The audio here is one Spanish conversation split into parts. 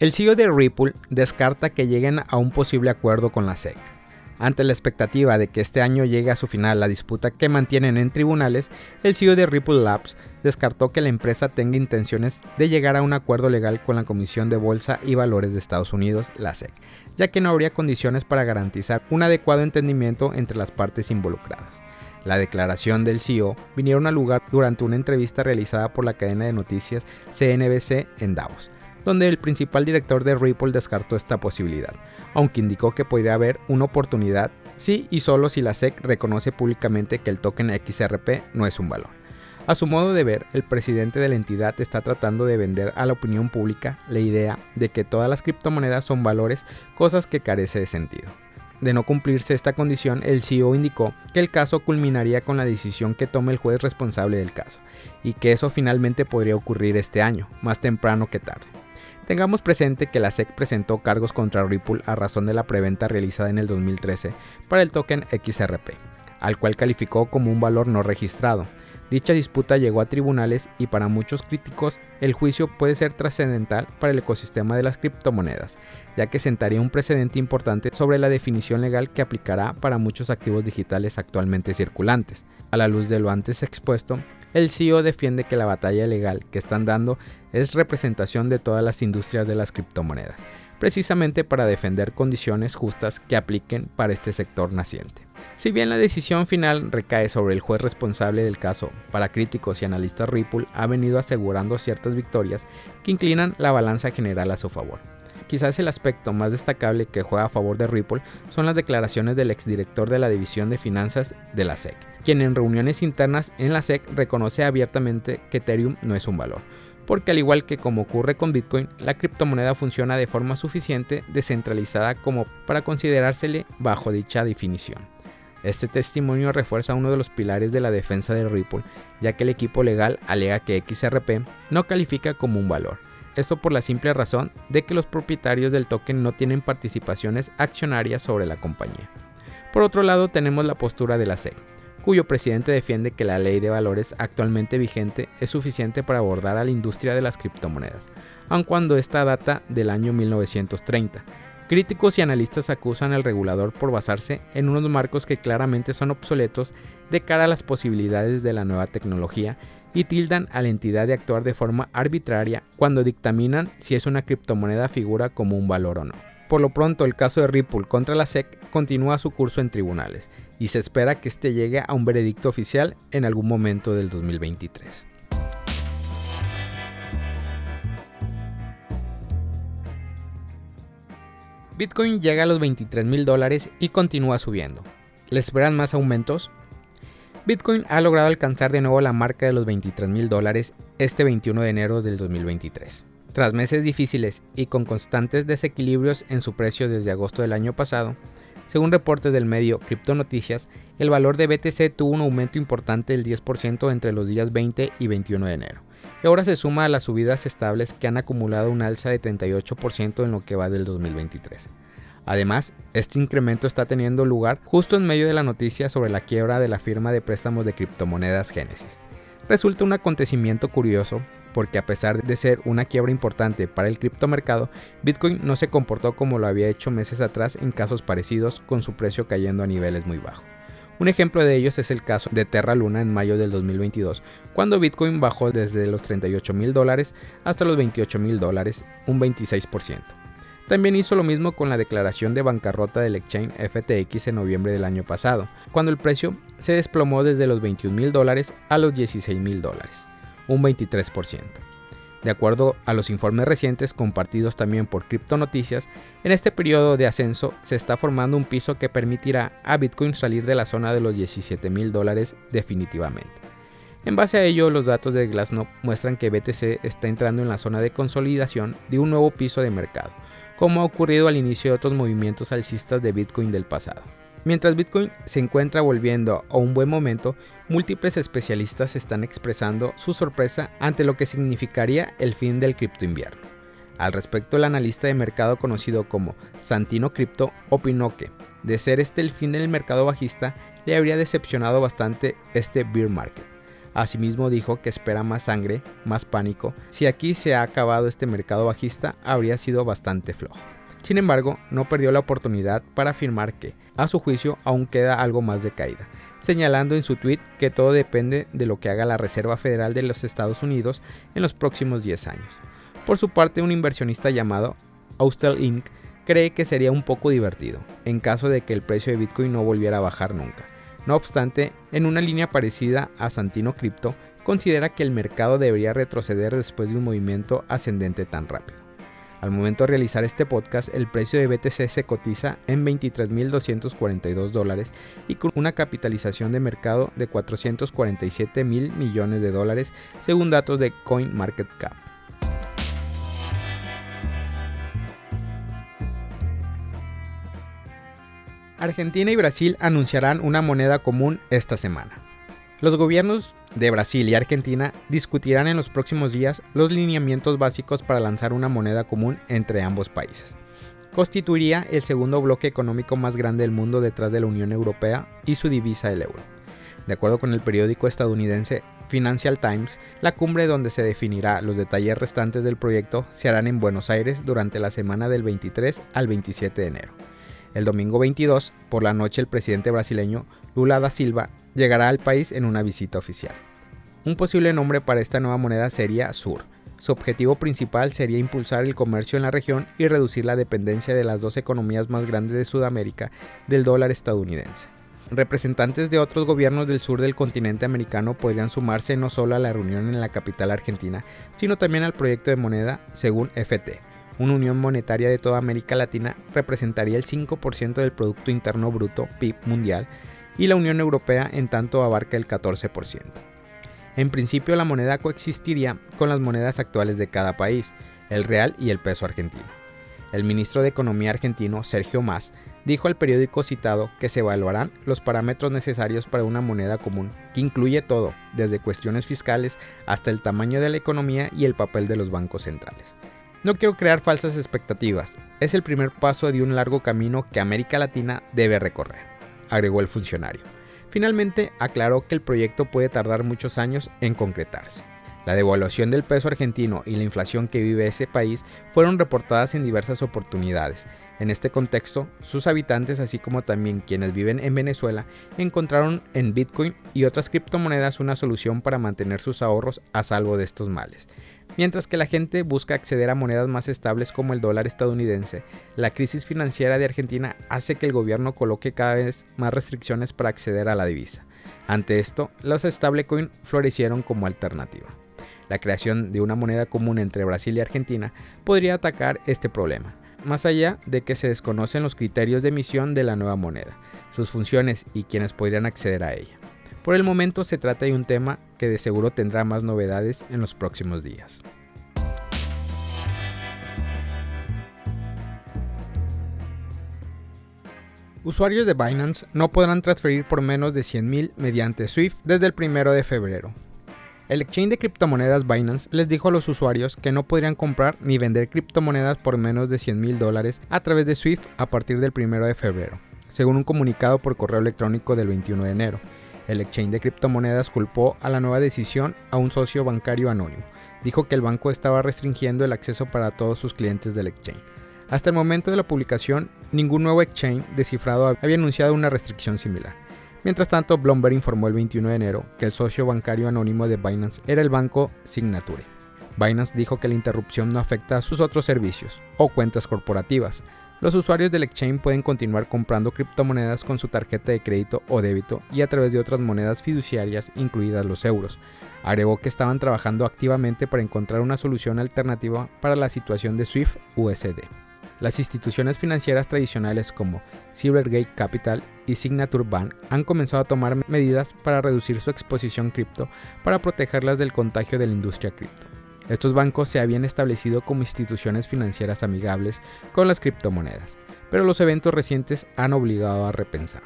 El CEO de Ripple descarta que lleguen a un posible acuerdo con la SEC. Ante la expectativa de que este año llegue a su final la disputa que mantienen en tribunales, el CEO de Ripple Labs descartó que la empresa tenga intenciones de llegar a un acuerdo legal con la Comisión de Bolsa y Valores de Estados Unidos, la SEC, ya que no habría condiciones para garantizar un adecuado entendimiento entre las partes involucradas. La declaración del CEO vinieron a lugar durante una entrevista realizada por la cadena de noticias CNBC en Davos, donde el principal director de Ripple descartó esta posibilidad, aunque indicó que podría haber una oportunidad si y solo si la SEC reconoce públicamente que el token XRP no es un valor. A su modo de ver, el presidente de la entidad está tratando de vender a la opinión pública la idea de que todas las criptomonedas son valores, cosas que carece de sentido. De no cumplirse esta condición, el CEO indicó que el caso culminaría con la decisión que tome el juez responsable del caso, y que eso finalmente podría ocurrir este año, más temprano que tarde. Tengamos presente que la SEC presentó cargos contra Ripple a razón de la preventa realizada en el 2013 para el token XRP, al cual calificó como un valor no registrado. Dicha disputa llegó a tribunales y para muchos críticos el juicio puede ser trascendental para el ecosistema de las criptomonedas, ya que sentaría un precedente importante sobre la definición legal que aplicará para muchos activos digitales actualmente circulantes. A la luz de lo antes expuesto, el CEO defiende que la batalla legal que están dando es representación de todas las industrias de las criptomonedas, precisamente para defender condiciones justas que apliquen para este sector naciente. Si bien la decisión final recae sobre el juez responsable del caso, para críticos y analistas Ripple ha venido asegurando ciertas victorias que inclinan la balanza general a su favor. Quizás el aspecto más destacable que juega a favor de Ripple son las declaraciones del exdirector de la División de Finanzas de la SEC, quien en reuniones internas en la SEC reconoce abiertamente que Ethereum no es un valor, porque al igual que como ocurre con Bitcoin, la criptomoneda funciona de forma suficiente descentralizada como para considerársele bajo dicha definición. Este testimonio refuerza uno de los pilares de la defensa de Ripple, ya que el equipo legal alega que XRP no califica como un valor, esto por la simple razón de que los propietarios del token no tienen participaciones accionarias sobre la compañía. Por otro lado tenemos la postura de la SEC, cuyo presidente defiende que la ley de valores actualmente vigente es suficiente para abordar a la industria de las criptomonedas, aun cuando esta data del año 1930. Críticos y analistas acusan al regulador por basarse en unos marcos que claramente son obsoletos de cara a las posibilidades de la nueva tecnología y tildan a la entidad de actuar de forma arbitraria cuando dictaminan si es una criptomoneda figura como un valor o no. Por lo pronto, el caso de Ripple contra la SEC continúa su curso en tribunales y se espera que este llegue a un veredicto oficial en algún momento del 2023. Bitcoin llega a los 23 mil dólares y continúa subiendo. ¿Le esperan más aumentos? Bitcoin ha logrado alcanzar de nuevo la marca de los 23 mil dólares este 21 de enero del 2023. Tras meses difíciles y con constantes desequilibrios en su precio desde agosto del año pasado, según reportes del medio Crypto Noticias, el valor de BTC tuvo un aumento importante del 10% entre los días 20 y 21 de enero, y ahora se suma a las subidas estables que han acumulado un alza de 38% en lo que va del 2023. Además, este incremento está teniendo lugar justo en medio de la noticia sobre la quiebra de la firma de préstamos de criptomonedas Genesis. Resulta un acontecimiento curioso porque a pesar de ser una quiebra importante para el criptomercado, Bitcoin no se comportó como lo había hecho meses atrás en casos parecidos con su precio cayendo a niveles muy bajos. Un ejemplo de ellos es el caso de Terra Luna en mayo del 2022, cuando Bitcoin bajó desde los 38 mil dólares hasta los 28 mil dólares, un 26%. También hizo lo mismo con la declaración de bancarrota del exchange FTX en noviembre del año pasado, cuando el precio se desplomó desde los 21 mil dólares a los 16 mil dólares, un 23%. De acuerdo a los informes recientes compartidos también por Crypto Noticias, en este periodo de ascenso se está formando un piso que permitirá a Bitcoin salir de la zona de los 17 mil dólares definitivamente. En base a ello, los datos de Glassnode muestran que BTC está entrando en la zona de consolidación de un nuevo piso de mercado, como ha ocurrido al inicio de otros movimientos alcistas de Bitcoin del pasado. Mientras Bitcoin se encuentra volviendo a un buen momento, múltiples especialistas están expresando su sorpresa ante lo que significaría el fin del cripto invierno. Al respecto, el analista de mercado conocido como Santino Crypto opinó que, de ser este el fin del mercado bajista, le habría decepcionado bastante este bear market. Asimismo dijo que espera más sangre, más pánico. Si aquí se ha acabado este mercado bajista, habría sido bastante flojo. Sin embargo, no perdió la oportunidad para afirmar que, a su juicio, aún queda algo más de caída, señalando en su tweet que todo depende de lo que haga la Reserva Federal de los Estados Unidos en los próximos 10 años. Por su parte, un inversionista llamado Austell Inc. cree que sería un poco divertido, en caso de que el precio de Bitcoin no volviera a bajar nunca. No obstante, en una línea parecida a Santino Crypto, considera que el mercado debería retroceder después de un movimiento ascendente tan rápido. Al momento de realizar este podcast, el precio de BTC se cotiza en 23.242 dólares y con una capitalización de mercado de 447 mil millones de dólares, según datos de CoinMarketCap. Argentina y Brasil anunciarán una moneda común esta semana. Los gobiernos de Brasil y Argentina discutirán en los próximos días los lineamientos básicos para lanzar una moneda común entre ambos países. Constituiría el segundo bloque económico más grande del mundo detrás de la Unión Europea y su divisa el euro. De acuerdo con el periódico estadounidense Financial Times, la cumbre donde se definirá los detalles restantes del proyecto se harán en Buenos Aires durante la semana del 23 al 27 de enero. El domingo 22, por la noche, el presidente brasileño Lula da Silva llegará al país en una visita oficial. Un posible nombre para esta nueva moneda sería SUR. Su objetivo principal sería impulsar el comercio en la región y reducir la dependencia de las dos economías más grandes de Sudamérica del dólar estadounidense. Representantes de otros gobiernos del sur del continente americano podrían sumarse no solo a la reunión en la capital argentina, sino también al proyecto de moneda, según FT, una unión monetaria de toda América Latina representaría el 5% del Producto Interno Bruto PIB mundial y la Unión Europea en tanto abarca el 14%. En principio la moneda coexistiría con las monedas actuales de cada país, el real y el peso argentino. El ministro de Economía argentino, Sergio Mas, dijo al periódico citado que se evaluarán los parámetros necesarios para una moneda común, que incluye todo, desde cuestiones fiscales hasta el tamaño de la economía y el papel de los bancos centrales. No quiero crear falsas expectativas, es el primer paso de un largo camino que América Latina debe recorrer, agregó el funcionario. Finalmente, aclaró que el proyecto puede tardar muchos años en concretarse. La devaluación del peso argentino y la inflación que vive ese país fueron reportadas en diversas oportunidades. En este contexto, sus habitantes, así como también quienes viven en Venezuela, encontraron en Bitcoin y otras criptomonedas una solución para mantener sus ahorros a salvo de estos males. Mientras que la gente busca acceder a monedas más estables como el dólar estadounidense, la crisis financiera de Argentina hace que el gobierno coloque cada vez más restricciones para acceder a la divisa. Ante esto, los stablecoin florecieron como alternativa. La creación de una moneda común entre Brasil y Argentina podría atacar este problema, más allá de que se desconocen los criterios de emisión de la nueva moneda, sus funciones y quienes podrían acceder a ella. Por el momento se trata de un tema que de seguro tendrá más novedades en los próximos días. Usuarios de Binance no podrán transferir por menos de 100.000 mediante SWIFT desde el 1 de febrero. El exchange de criptomonedas Binance les dijo a los usuarios que no podrían comprar ni vender criptomonedas por menos de 100.000 dólares a través de SWIFT a partir del 1 de febrero, según un comunicado por correo electrónico del 21 de enero. El exchange de criptomonedas culpó a la nueva decisión a un socio bancario anónimo. Dijo que el banco estaba restringiendo el acceso para todos sus clientes del exchange. Hasta el momento de la publicación, ningún nuevo exchange descifrado había anunciado una restricción similar. Mientras tanto, Bloomberg informó el 21 de enero que el socio bancario anónimo de Binance era el banco Signature. Binance dijo que la interrupción no afecta a sus otros servicios o cuentas corporativas, los usuarios del exchange pueden continuar comprando criptomonedas con su tarjeta de crédito o débito y a través de otras monedas fiduciarias, incluidas los euros. Agregó que estaban trabajando activamente para encontrar una solución alternativa para la situación de SWIFT USD. Las instituciones financieras tradicionales como Silvergate Capital y Signature Bank han comenzado a tomar medidas para reducir su exposición cripto para protegerlas del contagio de la industria cripto. Estos bancos se habían establecido como instituciones financieras amigables con las criptomonedas, pero los eventos recientes han obligado a repensar.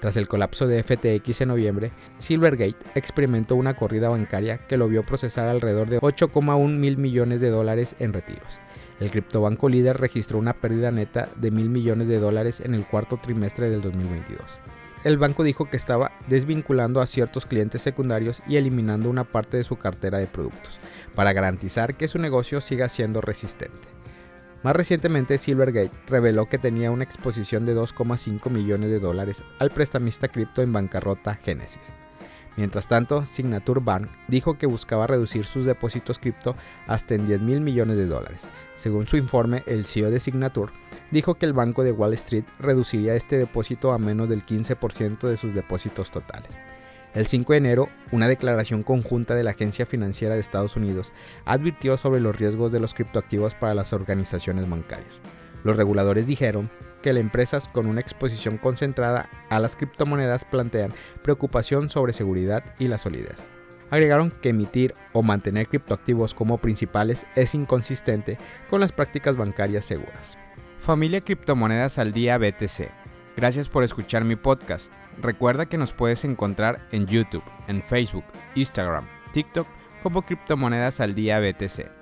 Tras el colapso de FTX en noviembre, Silvergate experimentó una corrida bancaria que lo vio procesar alrededor de 8,1 mil millones de dólares en retiros. El criptobanco líder registró una pérdida neta de mil millones de dólares en el cuarto trimestre del 2022. el banco dijo que estaba desvinculando a ciertos clientes secundarios y eliminando una parte de su cartera de productos, para garantizar que su negocio siga siendo resistente. Más recientemente, Silvergate reveló que tenía una exposición de 2,5 millones de dólares al prestamista cripto en bancarrota Genesis. Mientras tanto, Signature Bank dijo que buscaba reducir sus depósitos cripto hasta en 10 mil millones de dólares. Según su informe, el CEO de Signature dijo que el banco de Wall Street reduciría este depósito a menos del 15% de sus depósitos totales. El 5 de enero, una declaración conjunta de la Agencia Financiera de Estados Unidos advirtió sobre los riesgos de los criptoactivos para las organizaciones bancarias. Los reguladores dijeron que las empresas con una exposición concentrada a las criptomonedas plantean preocupación sobre seguridad y la solidez. Agregaron que emitir o mantener criptoactivos como principales es inconsistente con las prácticas bancarias seguras. Familia Criptomonedas al Día BTC. Gracias por escuchar mi podcast. Recuerda que nos puedes encontrar en YouTube, en Facebook, Instagram, TikTok como Criptomonedas al Día BTC.